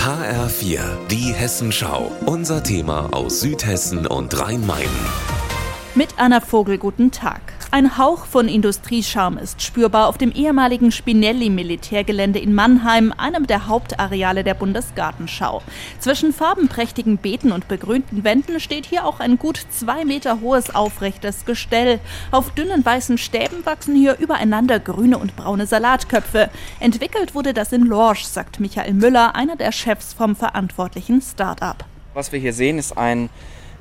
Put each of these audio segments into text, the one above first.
HR4, die Hessenschau. Unser Thema aus Südhessen und Rhein-Main. Mit Anna Vogel, guten Tag. Ein Hauch von Industriescharm ist spürbar auf dem ehemaligen Spinelli-Militärgelände in Mannheim, einem der Hauptareale der Bundesgartenschau. Zwischen farbenprächtigen Beeten und begrünten Wänden steht hier auch ein gut zwei Meter hohes aufrechtes Gestell. Auf dünnen weißen Stäben wachsen hier übereinander grüne und braune Salatköpfe. Entwickelt wurde das in Lorsch, sagt Michael Müller, einer der Chefs vom verantwortlichen Start-up. Was wir hier sehen, ist ein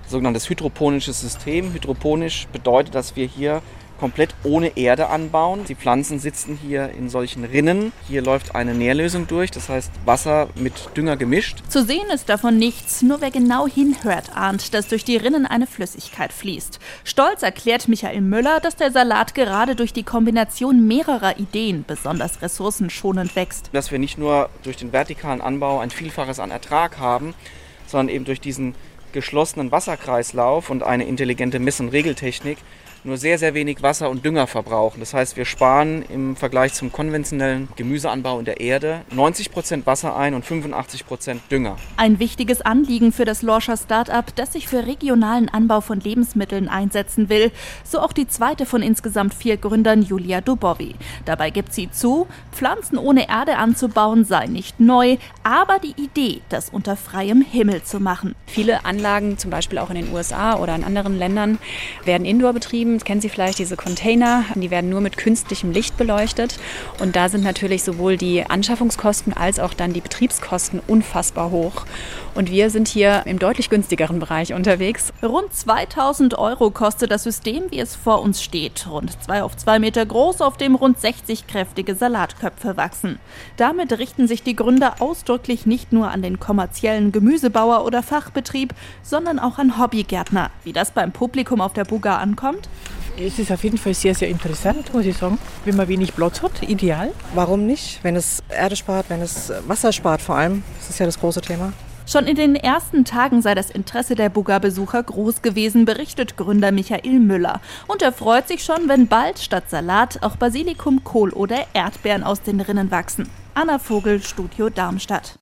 sogenanntes hydroponisches System. Hydroponisch bedeutet, dass wir hier komplett ohne Erde anbauen. Die Pflanzen sitzen hier in solchen Rinnen. Hier läuft eine Nährlösung durch, das heißt Wasser mit Dünger gemischt. Zu sehen ist davon nichts, nur wer genau hinhört, ahnt, dass durch die Rinnen eine Flüssigkeit fließt. Stolz erklärt Michael Müller, dass der Salat gerade durch die Kombination mehrerer Ideen besonders ressourcenschonend wächst. Dass wir nicht nur durch den vertikalen Anbau ein Vielfaches an Ertrag haben, sondern eben durch diesen geschlossenen Wasserkreislauf und eine intelligente Mess- und Regeltechnik nur sehr, sehr wenig Wasser und Dünger verbrauchen. Das heißt, wir sparen im Vergleich zum konventionellen Gemüseanbau in der Erde 90 Prozent Wasser ein und 85 Prozent Dünger. Ein wichtiges Anliegen für das Lorscher Start-up, das sich für regionalen Anbau von Lebensmitteln einsetzen will. So auch die zweite von insgesamt vier Gründern, Julia Dubovi. Dabei gibt sie zu, Pflanzen ohne Erde anzubauen sei nicht neu, aber die Idee, das unter freiem Himmel zu machen. Viele Anlagen, zum Beispiel auch in den USA oder in anderen Ländern, werden indoor betrieben beschrieben. Kennen Sie vielleicht diese Container? Die werden nur mit künstlichem Licht beleuchtet. Und da sind natürlich sowohl die Anschaffungskosten als auch dann die Betriebskosten unfassbar hoch. Und wir sind hier im deutlich günstigeren Bereich unterwegs. Rund 2000 Euro kostet das System, wie es vor uns steht. Rund zwei auf zwei Meter groß, auf dem rund 60 kräftige Salatköpfe wachsen. Damit richten sich die Gründer ausdrücklich nicht nur an den kommerziellen Gemüsebauer oder Fachbetrieb, sondern auch an Hobbygärtner. Wie das beim Publikum auf der Buga ankommt? Es ist auf jeden Fall sehr, sehr interessant, muss ich sagen. Wenn man wenig Platz hat, ideal. Warum nicht? Wenn es Erde spart, wenn es Wasser spart vor allem. Das ist ja das große Thema. Schon in den ersten Tagen sei das Interesse der Buga-Besucher groß gewesen, berichtet Gründer Michael Müller. Und er freut sich schon, wenn bald statt Salat auch Basilikum, Kohl oder Erdbeeren aus den Rinnen wachsen. Anna Vogel, Studio Darmstadt.